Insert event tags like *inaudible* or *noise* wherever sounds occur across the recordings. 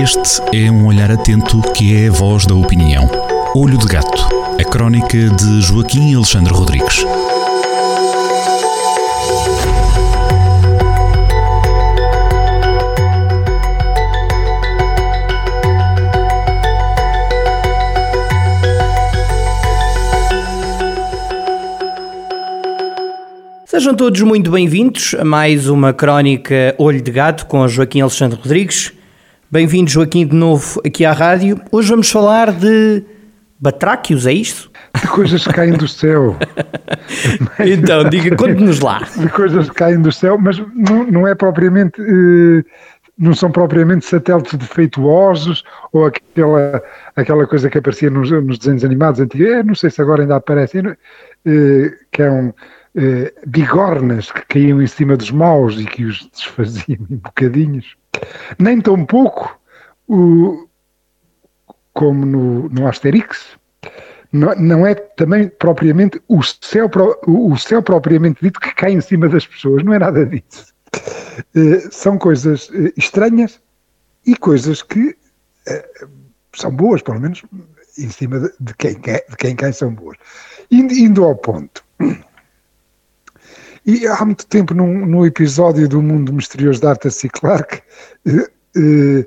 Este é um olhar atento que é a voz da opinião. Olho de Gato, a crónica de Joaquim Alexandre Rodrigues. Sejam todos muito bem-vindos a mais uma crónica Olho de Gato com Joaquim Alexandre Rodrigues. Bem-vindo, Joaquim, de novo aqui à rádio. Hoje vamos falar de batráquios, é isto? De coisas que caem do céu. *laughs* então, diga, conte-nos lá. De coisas que caem do céu, mas não, não é propriamente. Eh, não são propriamente satélites defeituosos ou aquela, aquela coisa que aparecia nos, nos desenhos animados antigos, eh, não sei se agora ainda aparecem, eh, que eram eh, bigornas que caíam em cima dos maus e que os desfaziam em bocadinhos nem tão pouco o, como no, no Asterix, não, não, é também propriamente o céu, o céu propriamente dito que cai em cima das pessoas, não é nada disso. Uh, são coisas uh, estranhas e coisas que uh, são boas, pelo menos em cima de, quem, de quem cai são boas. Indo ao ponto. E há muito tempo, num, episódio do Mundo Misterioso da Arthur C. Clarke, eh, eh,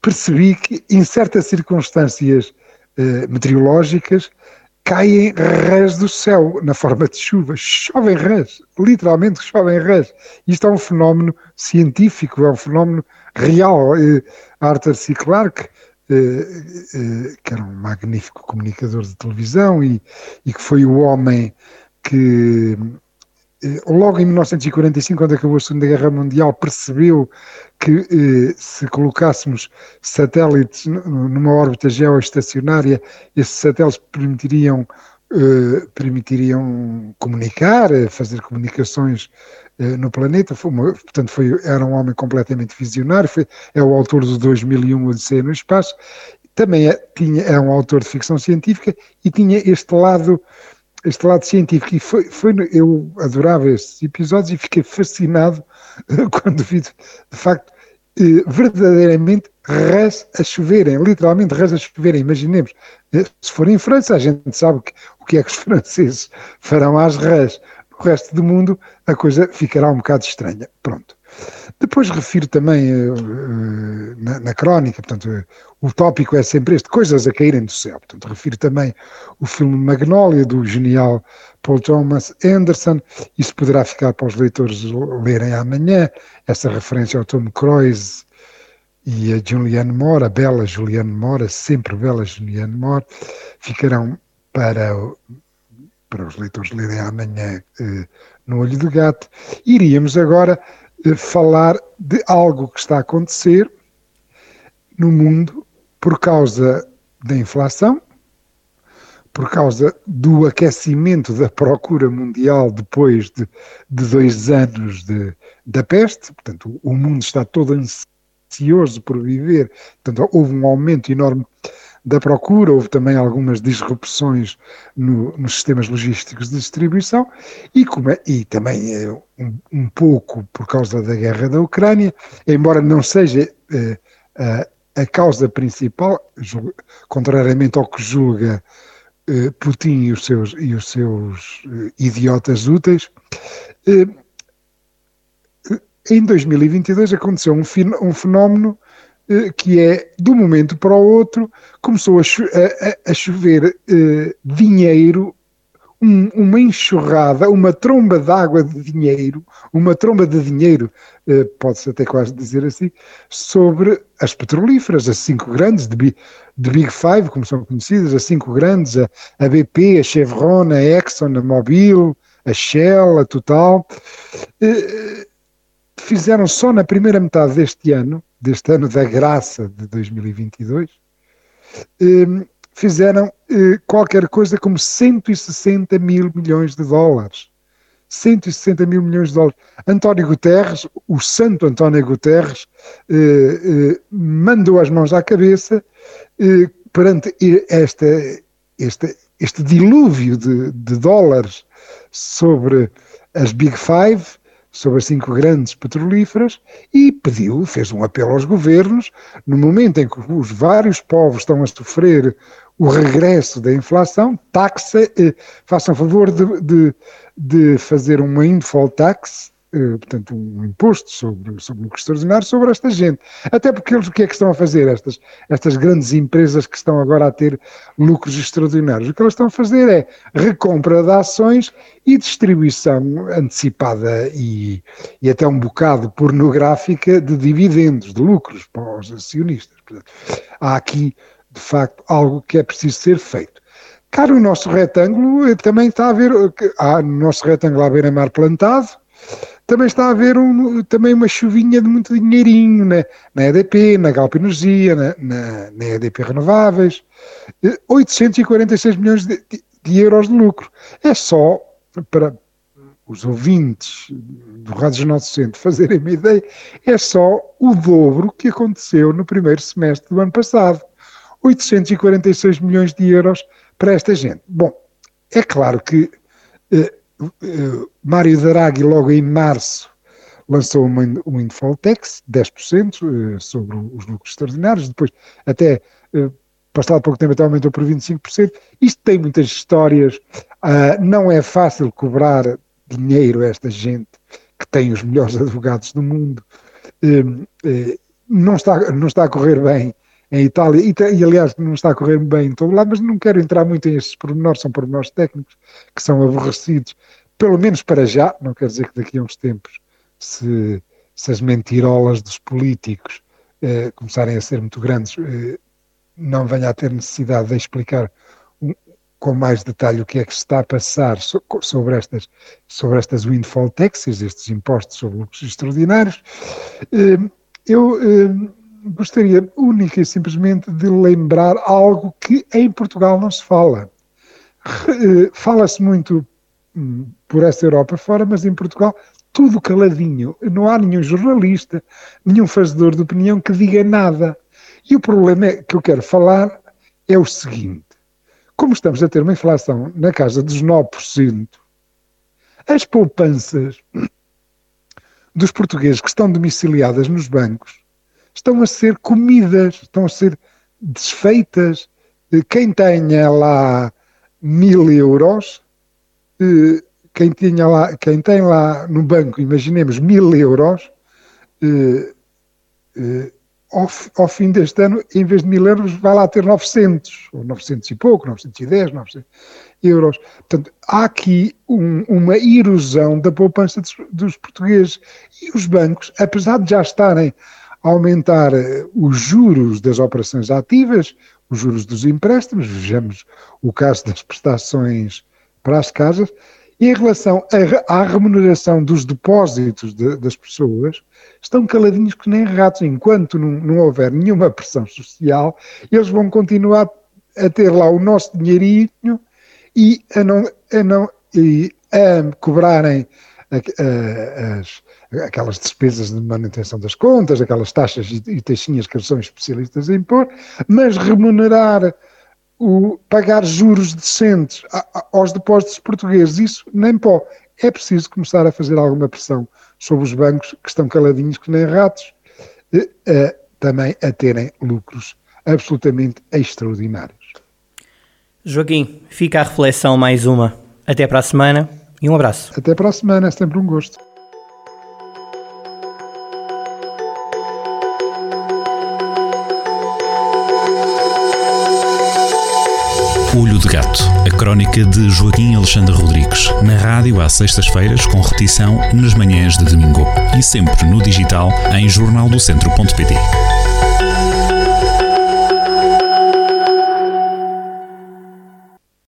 percebi que em certas circunstâncias eh, meteorológicas caem rãs do céu na forma de chuva. Chovem rãs, literalmente chovem rãs. Isto é um fenómeno científico, é um fenómeno real. Arthur C. Clarke, eh, eh, que era um magnífico comunicador de televisão e, e que foi o homem que logo em 1945, quando acabou a Segunda Guerra Mundial, percebeu que eh, se colocássemos satélites numa órbita geoestacionária, esses satélites permitiriam, eh, permitiriam comunicar, eh, fazer comunicações eh, no planeta. Portanto, foi, era um homem completamente visionário, foi, é o autor do 2001 Odisseia no Espaço. Também é, tinha, é um autor de ficção científica e tinha este lado este lado científico. E foi, foi, eu adorava estes episódios e fiquei fascinado *laughs* quando vi, de facto, eh, verdadeiramente rãs a choverem, literalmente rãs a choverem. Imaginemos, eh, se for em França, a gente sabe que, o que é que os *laughs* franceses farão às rãs. No resto do mundo, a coisa ficará um bocado estranha. Pronto. Depois refiro também uh, na, na, crónica, portanto, uh, o tópico é sempre este, coisas a caírem do céu. Portanto, refiro também o filme Magnolia, do genial Paul Thomas Anderson. Isso poderá ficar para os leitores lerem amanhã, essa referência ao Tom Cruise e a Julianne Moore, a bela Julianne Moore, a sempre bela Julianne Moore, ficarão para, para os leitores lerem amanhã uh, no Olho do Gato. Iríamos agora falar de algo que está a acontecer no mundo por causa da inflação, por causa do aquecimento da procura mundial depois de, de dois anos de, da peste, portanto, o mundo está todo ansioso por viver, portanto, houve um aumento enorme da procura, houve também algumas disrupções no, nos sistemas logísticos de distribuição e, como, é, e também é um, um, pouco por causa da guerra da Ucrânia, embora não seja eh, a, a, causa principal, contrariamente ao que julga eh, Putin e os seus, e os seus eh, idiotas úteis, em 2022 aconteceu um, um fenómeno que é, de um momento para o outro, começou a, a, a chover uh, dinheiro, um, uma enxurrada, uma tromba d'água de dinheiro, uma tromba de dinheiro, uh, pode-se até quase dizer assim, sobre as petrolíferas, as cinco grandes, de, de Big Five, como são conhecidas, as cinco grandes, a, a BP, a Chevron, a Exxon, a Mobil, a Shell, a Total, uh, fizeram só na primeira metade deste ano deste ano da graça de 2022, ehm, fizeram eh, qualquer coisa como 160 mil milhões de dólares. 160 mil milhões de dólares. António Guterres, o santo António Guterres, eh, eh, mandou as mãos à cabeça perante esta, este, este dilúvio de, de dólares sobre as Big Five, sobre as cinco grandes petrolíferas e pediu, fez um apelo aos governos, no momento em que os vários povos estão a sofrer o regresso da inflação, taxa, eh, façam favor de, de, de fazer uma windfall tax, portanto, um imposto sobre, sobre lucros extraordinários sobre esta gente. Até porque eles o que é que estão a fazer, estas, estas grandes empresas que estão agora a ter lucros extraordinários? O que elas estão a fazer é recompra de ações e distribuição antecipada e, e até um bocado pornográfica de dividendos, de lucros para os acionistas. Portanto, há aqui, de facto, algo que é preciso ser feito. Cara, o nosso retângulo eh, também está a ver, há no nosso retângulo à beira-mar plantado, também está a haver um, também uma chuvinha de muito dinheirinho na, na EDP, na Galp Energia, na, na, na EDP Renováveis, 846 milhões de, de, euros de lucro. É só para os ouvintes do Rádio Jornal do Centro fazerem uma ideia, é só o dobro que aconteceu no primeiro semestre do ano passado. 846 milhões de euros para esta gente. Bom, é claro que eh, eh, Mário Draghi, logo em março, lançou um windfall tax, 10% eh, sobre os lucros extraordinários, depois até eh, passado pouco tempo até aumentou por 25%. Isto tem muitas histórias, uh, não é fácil cobrar dinheiro a esta gente que tem os melhores *laughs* advogados do mundo, uh, não, está, não está a correr bem em Itália, e, e, aliás não está a correr bem em todo lado, mas não quero entrar muito em estes pormenores, são pormenores técnicos que são aborrecidos, pelo menos para já, não quer dizer que daqui a uns tempos, se, se as mentirolas dos políticos eh, começarem a ser muito grandes, eh, não venha a ter necessidade de explicar um, com mais detalhe o que é que está a passar so, sobre estas, sobre estas windfall taxes, estes impostos sobre lucros extraordinários. Eh, eu eh, gostaria única e simplesmente de lembrar algo que em Portugal não se fala. Eh, fala-se muito hum, por esta Europa fora, mas em Portugal tudo caladinho. Não há nenhum jornalista, nenhum fazedor de opinião que diga nada. E o problema é, que eu quero falar é o seguinte: como estamos a ter uma inflação na casa dos 9%, as poupanças dos portugueses que estão domiciliadas nos bancos estão a ser comidas, estão a ser desfeitas. Quem tenha lá mil euros, eh, quem, tinha lá, quem tem lá no banco, imaginemos, mil euros, eh, eh, ao, fim deste ano, em vez de mil euros, vai lá ter 900, ou 900 e pouco, 910, 900 euros. Portanto, há aqui um, uma erosão da poupança dos, dos portugueses. E os bancos, apesar de já estarem aumentar eh, os juros das operações ativas, os juros dos empréstimos, vejamos o caso das prestações para as casas, e em relação à remuneração dos depósitos de, das pessoas, estão caladinhos que nem ratos. Enquanto não, não houver nenhuma pressão social, eles vão continuar a ter lá o nosso dinheirinho e a não, a não e a cobrarem as, aquelas despesas de manutenção das contas, aquelas taxas e taxinhas que são especialistas em pôr, mas remunerar, o, pagar juros decentes aos depósitos portugueses, isso nem pó. É preciso começar a fazer alguma pressão sobre os bancos que estão caladinhos que nem ratos, também a terem lucros absolutamente extraordinários. Joaquim, fica a reflexão mais uma. Até para a semana e um abraço. Até para a semana, é sempre um gosto. Olho de Gato, a crónica de Joaquim Alexandre Rodrigues, na rádio às sextas-feiras, com repetição nas manhãs de domingo e sempre no digital em jornaldocentro.pt.